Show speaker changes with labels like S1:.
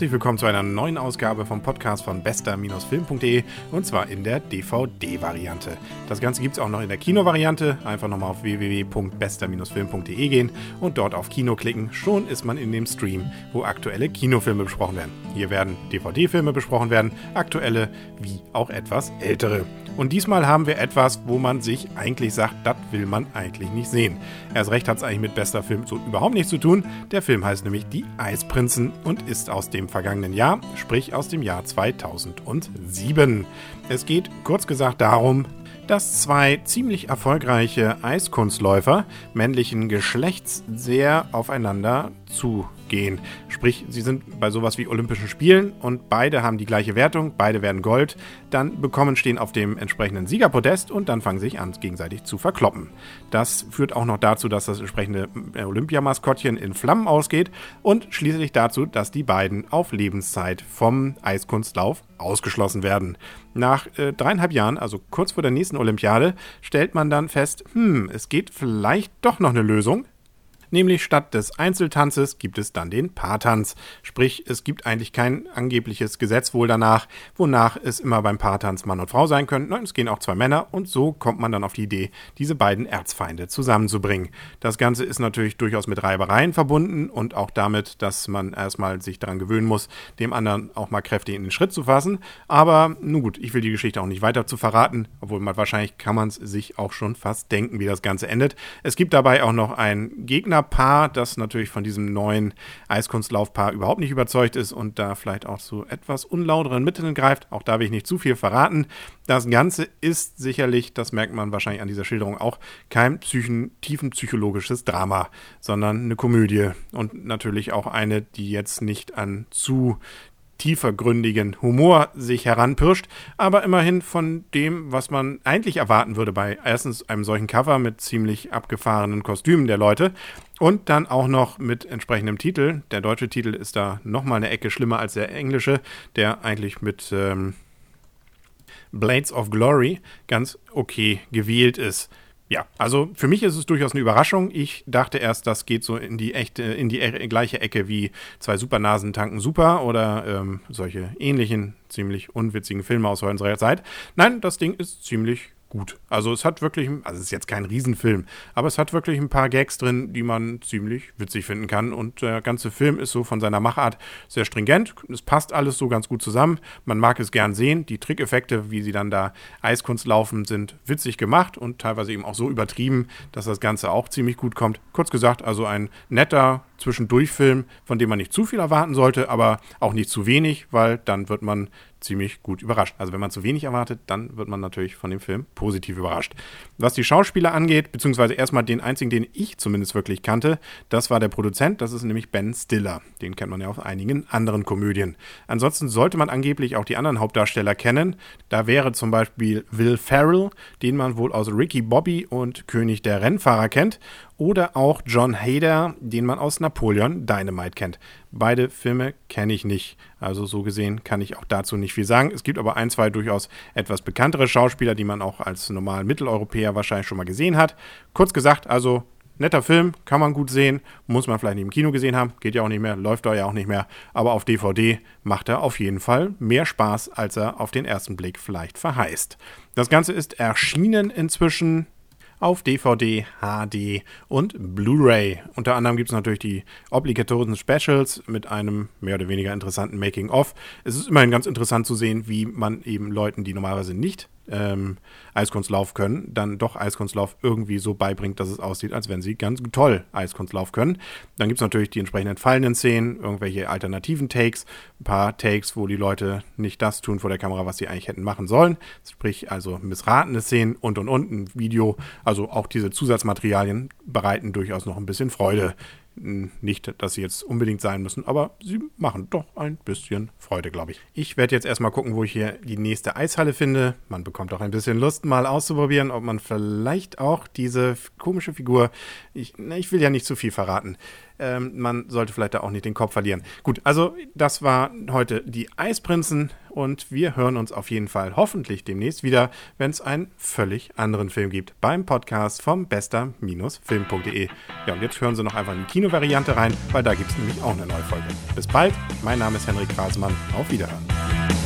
S1: Herzlich willkommen zu einer neuen Ausgabe vom Podcast von bester-film.de und zwar in der DVD-Variante. Das Ganze gibt es auch noch in der Kino-Variante. Einfach nochmal auf www.bester-film.de gehen und dort auf Kino klicken. Schon ist man in dem Stream, wo aktuelle Kinofilme besprochen werden. Hier werden DVD-Filme besprochen werden, aktuelle wie auch etwas ältere. Und diesmal haben wir etwas, wo man sich eigentlich sagt, das will man eigentlich nicht sehen. Erst recht hat es eigentlich mit bester Film so überhaupt nichts zu tun. Der Film heißt nämlich Die Eisprinzen und ist aus dem vergangenen Jahr, sprich aus dem Jahr 2007. Es geht kurz gesagt darum, dass zwei ziemlich erfolgreiche Eiskunstläufer männlichen Geschlechts sehr aufeinander zugehen. Sprich, sie sind bei sowas wie Olympischen Spielen und beide haben die gleiche Wertung, beide werden Gold, dann bekommen, stehen auf dem entsprechenden Siegerpodest und dann fangen sich an, gegenseitig zu verkloppen. Das führt auch noch dazu, dass das entsprechende äh, Olympiamaskottchen in Flammen ausgeht und schließlich dazu, dass die beiden auf Lebenszeit vom Eiskunstlauf ausgeschlossen werden. Nach äh, dreieinhalb Jahren, also kurz vor der nächsten Olympiade, stellt man dann fest, hm, es geht vielleicht doch noch eine Lösung nämlich statt des Einzeltanzes gibt es dann den Paartanz. Sprich, es gibt eigentlich kein angebliches Gesetz wohl danach, wonach es immer beim Paartanz Mann und Frau sein könnte. Nein, es gehen auch zwei Männer und so kommt man dann auf die Idee, diese beiden Erzfeinde zusammenzubringen. Das Ganze ist natürlich durchaus mit Reibereien verbunden und auch damit, dass man erstmal sich daran gewöhnen muss, dem anderen auch mal kräftig in den Schritt zu fassen. Aber nun gut, ich will die Geschichte auch nicht weiter zu verraten, obwohl man wahrscheinlich kann man es sich auch schon fast denken, wie das Ganze endet. Es gibt dabei auch noch einen Gegner Paar, das natürlich von diesem neuen Eiskunstlaufpaar überhaupt nicht überzeugt ist und da vielleicht auch zu etwas unlauteren Mitteln greift. Auch da will ich nicht zu viel verraten. Das Ganze ist sicherlich, das merkt man wahrscheinlich an dieser Schilderung auch, kein psychen, tiefenpsychologisches Drama, sondern eine Komödie und natürlich auch eine, die jetzt nicht an zu tiefergründigen Humor sich heranpirscht, aber immerhin von dem, was man eigentlich erwarten würde bei erstens einem solchen Cover mit ziemlich abgefahrenen Kostümen der Leute und dann auch noch mit entsprechendem Titel. Der deutsche Titel ist da nochmal eine Ecke schlimmer als der englische, der eigentlich mit ähm, Blades of Glory ganz okay gewählt ist. Ja, also für mich ist es durchaus eine Überraschung. Ich dachte erst, das geht so in die echte, in die e gleiche Ecke wie zwei Supernasen tanken Super oder ähm, solche ähnlichen, ziemlich unwitzigen Filme aus unserer Zeit. Nein, das Ding ist ziemlich gut. Also es hat wirklich, also es ist jetzt kein Riesenfilm, aber es hat wirklich ein paar Gags drin, die man ziemlich witzig finden kann. Und der ganze Film ist so von seiner Machart sehr stringent. Es passt alles so ganz gut zusammen. Man mag es gern sehen. Die Trickeffekte, wie sie dann da Eiskunst laufen, sind witzig gemacht und teilweise eben auch so übertrieben, dass das Ganze auch ziemlich gut kommt. Kurz gesagt, also ein netter Zwischendurchfilm, von dem man nicht zu viel erwarten sollte, aber auch nicht zu wenig, weil dann wird man ziemlich gut überrascht. Also wenn man zu wenig erwartet, dann wird man natürlich von dem Film positiv überrascht. Was die Schauspieler angeht, beziehungsweise erstmal den einzigen, den ich zumindest wirklich kannte, das war der Produzent, das ist nämlich Ben Stiller. Den kennt man ja auf einigen anderen Komödien. Ansonsten sollte man angeblich auch die anderen Hauptdarsteller kennen. Da wäre zum Beispiel Will Ferrell, den man wohl aus Ricky Bobby und König der Rennfahrer kennt oder auch John Hader, den man aus Napoleon Dynamite kennt. Beide Filme kenne ich nicht. Also so gesehen kann ich auch dazu nicht viel sagen. Es gibt aber ein, zwei durchaus etwas bekanntere Schauspieler, die man auch als normalen Mitteleuropäer wahrscheinlich schon mal gesehen hat. Kurz gesagt, also netter Film, kann man gut sehen, muss man vielleicht nicht im Kino gesehen haben, geht ja auch nicht mehr, läuft da ja auch nicht mehr, aber auf DVD macht er auf jeden Fall mehr Spaß, als er auf den ersten Blick vielleicht verheißt. Das Ganze ist erschienen inzwischen auf DVD, HD und Blu-ray. Unter anderem gibt es natürlich die obligatorischen Specials mit einem mehr oder weniger interessanten Making-of. Es ist immerhin ganz interessant zu sehen, wie man eben Leuten, die normalerweise nicht ähm, Eiskunstlauf können, dann doch Eiskunstlauf irgendwie so beibringt, dass es aussieht, als wenn sie ganz toll Eiskunstlauf können. Dann gibt es natürlich die entsprechenden entfallenen Szenen, irgendwelche alternativen Takes, ein paar Takes, wo die Leute nicht das tun vor der Kamera, was sie eigentlich hätten machen sollen. Sprich also missratene Szenen und und und ein Video. Also auch diese Zusatzmaterialien bereiten durchaus noch ein bisschen Freude nicht, dass sie jetzt unbedingt sein müssen, aber sie machen doch ein bisschen Freude, glaube ich. Ich werde jetzt erstmal gucken, wo ich hier die nächste Eishalle finde. Man bekommt auch ein bisschen Lust, mal auszuprobieren, ob man vielleicht auch diese komische Figur, ich, ich will ja nicht zu viel verraten, ähm, man sollte vielleicht da auch nicht den Kopf verlieren. Gut, also das war heute die Eisprinzen und wir hören uns auf jeden Fall hoffentlich demnächst wieder, wenn es einen völlig anderen Film gibt beim Podcast vom bester-film.de. Ja, und jetzt hören Sie noch einfach in die Kinovariante rein, weil da gibt es nämlich auch eine neue Folge. Bis bald, mein Name ist Henrik Grasmann, auf Wiederhören.